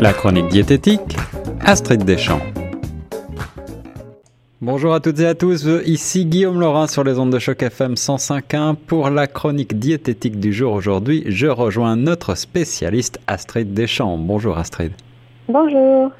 La chronique diététique, Astrid Deschamps. Bonjour à toutes et à tous, ici Guillaume Laurin sur les ondes de choc FM 105.1 pour la chronique diététique du jour. Aujourd'hui, je rejoins notre spécialiste Astrid Deschamps. Bonjour Astrid. Bonjour.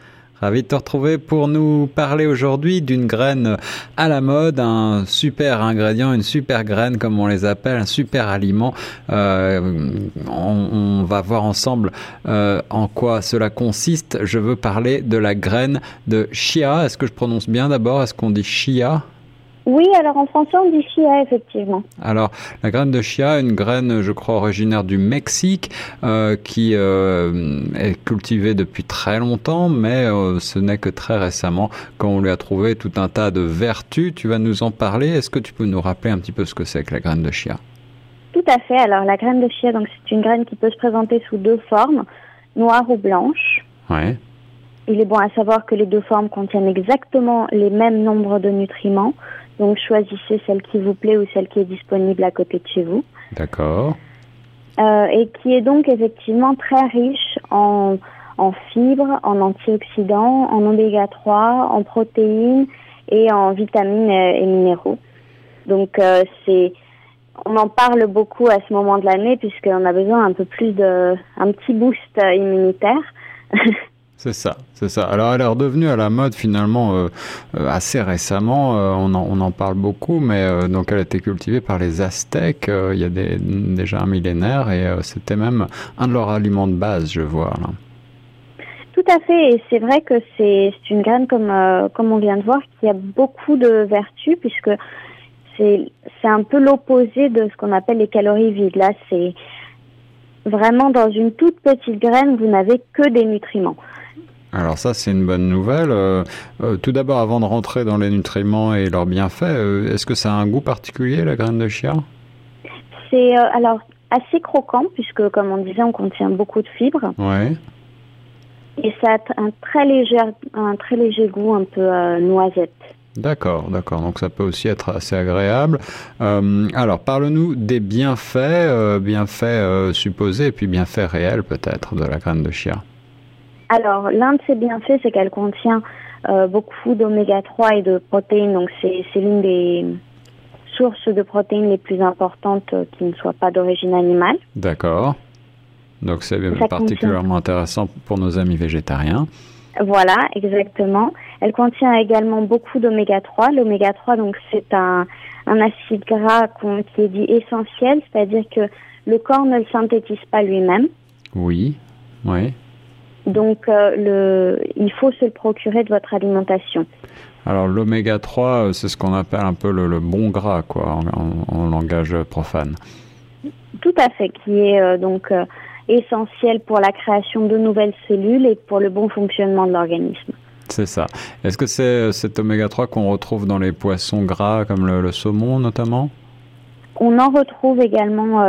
Ravi de te retrouver pour nous parler aujourd'hui d'une graine à la mode, un super ingrédient, une super graine comme on les appelle, un super aliment. Euh, on, va voir ensemble euh, en quoi cela consiste. Je veux parler de la graine de chia. Est-ce que je prononce bien d'abord? Est-ce qu'on dit chia? Oui, alors en français on dit chia effectivement. Alors la graine de chia, une graine je crois originaire du Mexique euh, qui euh, est cultivée depuis très longtemps, mais euh, ce n'est que très récemment qu'on lui a trouvé tout un tas de vertus. Tu vas nous en parler. Est-ce que tu peux nous rappeler un petit peu ce que c'est que la graine de chia? Tout à fait. Alors la graine de chia, donc c'est une graine qui peut se présenter sous deux formes, noire ou blanche. Ouais. Il est bon à savoir que les deux formes contiennent exactement les mêmes nombres de nutriments. Donc choisissez celle qui vous plaît ou celle qui est disponible à côté de chez vous. D'accord. Euh, et qui est donc effectivement très riche en, en fibres, en antioxydants, en oméga 3, en protéines et en vitamines et minéraux. Donc euh, c'est on en parle beaucoup à ce moment de l'année puisqu'on a besoin un peu plus de un petit boost immunitaire. C'est ça, c'est ça. Alors elle est redevenue à la mode finalement euh, euh, assez récemment. Euh, on, en, on, en, parle beaucoup, mais donc elle a été cultivée par les Aztèques il y a des, déjà un millénaire et c'était même un de leurs aliments de base, je vois. Là. Tout à fait, et c'est vrai que c'est une graine comme comme on vient de voir qui a beaucoup de vertus puisque c'est c'est un peu l'opposé de ce qu'on appelle les calories vides. Là, c'est vraiment dans une toute petite graine, vous n'avez que des nutriments. Alors ça, c'est une bonne nouvelle. Euh, euh, tout d'abord, avant de rentrer dans les nutriments et leurs bienfaits, euh, est-ce que ça a un goût particulier, la graine de chia? C'est alors assez croquant, puisque comme on disait, on contient beaucoup de fibres. Ouais. Et ça a un très léger, un très léger goût, un peu noisette. D'accord, d'accord. Donc ça peut aussi être assez agréable. alors, parle-nous des bienfaits, bienfaits supposés et puis bienfaits réels peut-être de la graine de chia. Alors, l'un de ses bienfaits, c'est qu'elle contient euh, beaucoup d'oméga 3 et de protéines. Donc, c'est l'une des sources de protéines les plus importantes euh, qui ne soient pas d'origine animale. D'accord. Donc, c'est particulièrement intéressant pour nos amis végétariens. Voilà, exactement. Elle contient également beaucoup d'oméga 3. L'oméga 3, donc, c'est un, un acide gras qui est dit essentiel, c'est-à-dire que le corps ne le synthétise pas lui-même. Oui, oui. Donc, euh, le, il faut se le procurer de votre alimentation. Alors, l'oméga 3, euh, c'est ce qu'on appelle un peu le, bon gras, quoi, en, langage profane. Tout à fait, qui est euh, donc essentiel pour la création de nouvelles cellules et pour le bon fonctionnement de l'organisme. C'est ça. Est-ce que c'est cet oméga 3 qu'on retrouve dans les poissons gras comme le, saumon notamment? On en retrouve également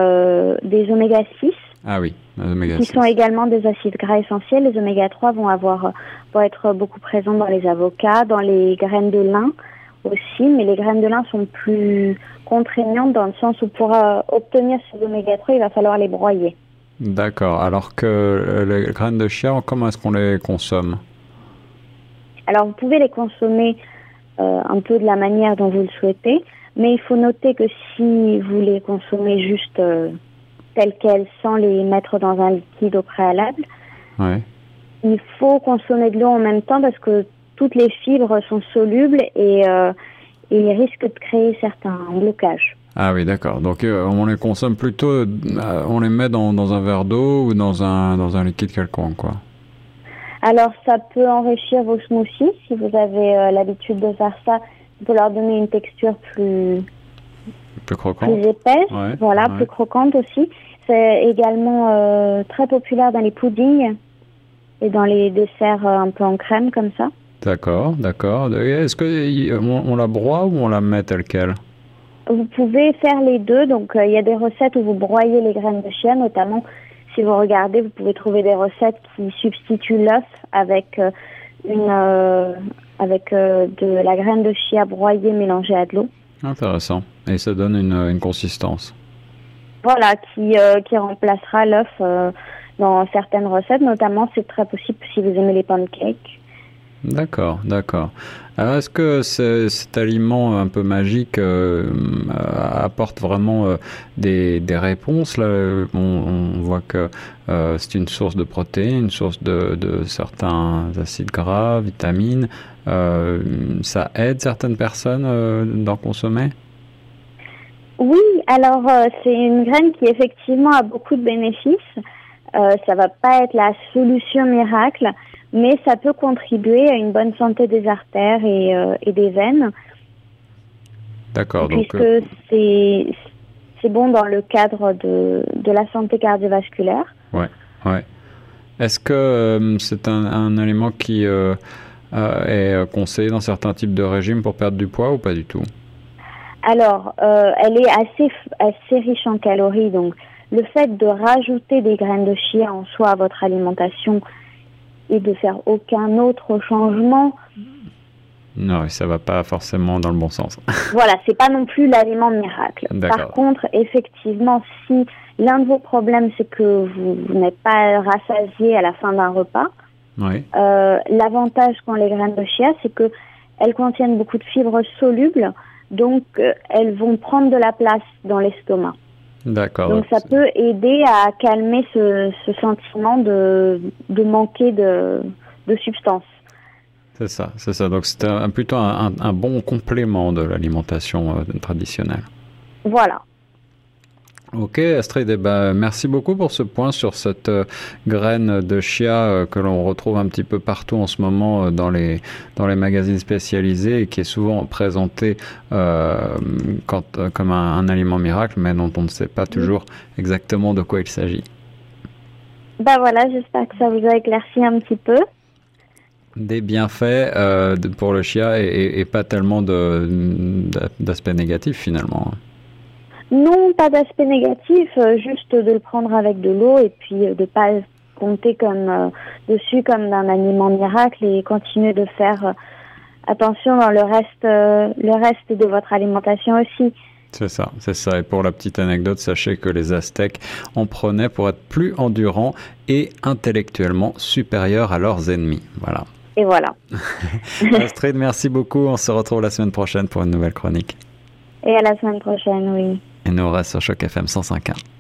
des oméga 6 ah oui, qui sont également des acides gras essentiels. Les oméga 3 vont avoir vont être beaucoup présents dans les avocats, dans les graines de lin aussi, mais les graines de lin sont plus contraignantes dans le sens où pour euh, obtenir ces oméga 3, il va falloir les broyer. D'accord. Alors que euh, les graines de chia, comment est-ce qu'on les consomme? Alors vous pouvez les consommer euh, un peu de la manière dont vous le souhaitez, mais il faut noter que si vous les consommez juste telles quelles sans les mettre dans un liquide au préalable. Il faut consommer de l'eau en même temps parce que toutes les fibres sont solubles et, euh, ils risquent de créer certains blocages. Ah oui, d'accord. Donc euh, on les consomme plutôt, euh, on les met dans, dans un verre d'eau ou dans un, dans un liquide quelconque, quoi. Alors ça peut enrichir vos smoothies si vous avez l'habitude de faire ça. Peut leur donner une texture plus plus croquante, plus épaisse, voilà, plus croquante aussi. C'est également euh, très populaire dans les puddings et dans les desserts euh, un peu en crème comme ça. D'accord, d'accord. Est-ce que on, la broie ou on la met telle quelle? Vous pouvez faire les deux. Donc euh, il y a des recettes où vous broyez les graines de chia, notamment si vous regardez, vous pouvez trouver des recettes qui substituent l'œuf avec une avec de la graine de chia broyée mélangée à de l'eau. Intéressant. Et ça donne une, une consistance voilà, qui, euh, qui remplacera l'œuf euh, dans certaines recettes, notamment c'est très possible si vous aimez les pancakes. D'accord, d'accord. Alors, est-ce que cet aliment un peu magique euh, apporte vraiment des, des, réponses là? On, voit que c'est une source de protéines, une source de, de certains acides gras, vitamines. ça aide certaines personnes d'en consommer? Oui, alors c'est une graine qui effectivement a beaucoup de bénéfices. ça va pas être la solution miracle, mais ça peut contribuer à une bonne santé des artères et, euh, et des veines. D'accord. Puisque euh, c'est c'est bon dans le cadre de, de la santé cardiovasculaire. Ouais, ouais. Est-ce que euh, c'est un, un, aliment qui est conseillé dans certains types de régimes pour perdre du poids ou pas du tout? Alors, elle est assez, assez riche en calories, donc le fait de rajouter des graines de chia en soi à votre alimentation, et de faire aucun autre changement. Non, ça va pas forcément dans le bon sens. voilà, c'est pas non plus l'aliment miracle. Par contre, effectivement, si l'un de vos problèmes c'est que vous, n'êtes pas rassasié à la fin d'un repas, euh, l'avantage qu'ont les graines de chia, c'est que elles contiennent beaucoup de fibres solubles, donc euh, elles vont prendre de la place dans l'estomac. D'accord. Donc ça peut aider à calmer ce, sentiment de, de manquer de, de substance. C'est ça, c'est ça. Donc c'est plutôt un, un, bon complément de l'alimentation euh, traditionnelle. Voilà. Ok Astrid, eh ben, merci beaucoup pour ce point sur cette euh, graine de chia euh, que l'on retrouve un petit peu partout en ce moment euh, dans, les, dans les magazines spécialisés et qui est souvent présentée quand, comme un, aliment miracle mais dont on ne sait pas toujours exactement de quoi il s'agit. Bah voilà, j'espère que ça vous a éclairci un petit peu. Des bienfaits pour le chia et, et pas tellement d'aspects négatifs finalement. Non, pas d'aspect négatif, euh, juste de le prendre avec de l'eau et puis euh, de pas compter comme euh, dessus comme d'un aliment miracle et continuer de faire attention dans le reste le reste de votre alimentation aussi. C'est ça, c'est ça. Et pour la petite anecdote, sachez que les Aztèques en prenaient pour être plus endurants et intellectuellement supérieurs à leurs ennemis. Voilà. Et voilà. Astrid, merci beaucoup. On se retrouve la semaine prochaine pour une nouvelle chronique. Et à la semaine prochaine, oui. Et reste sur Choc FM 105.1.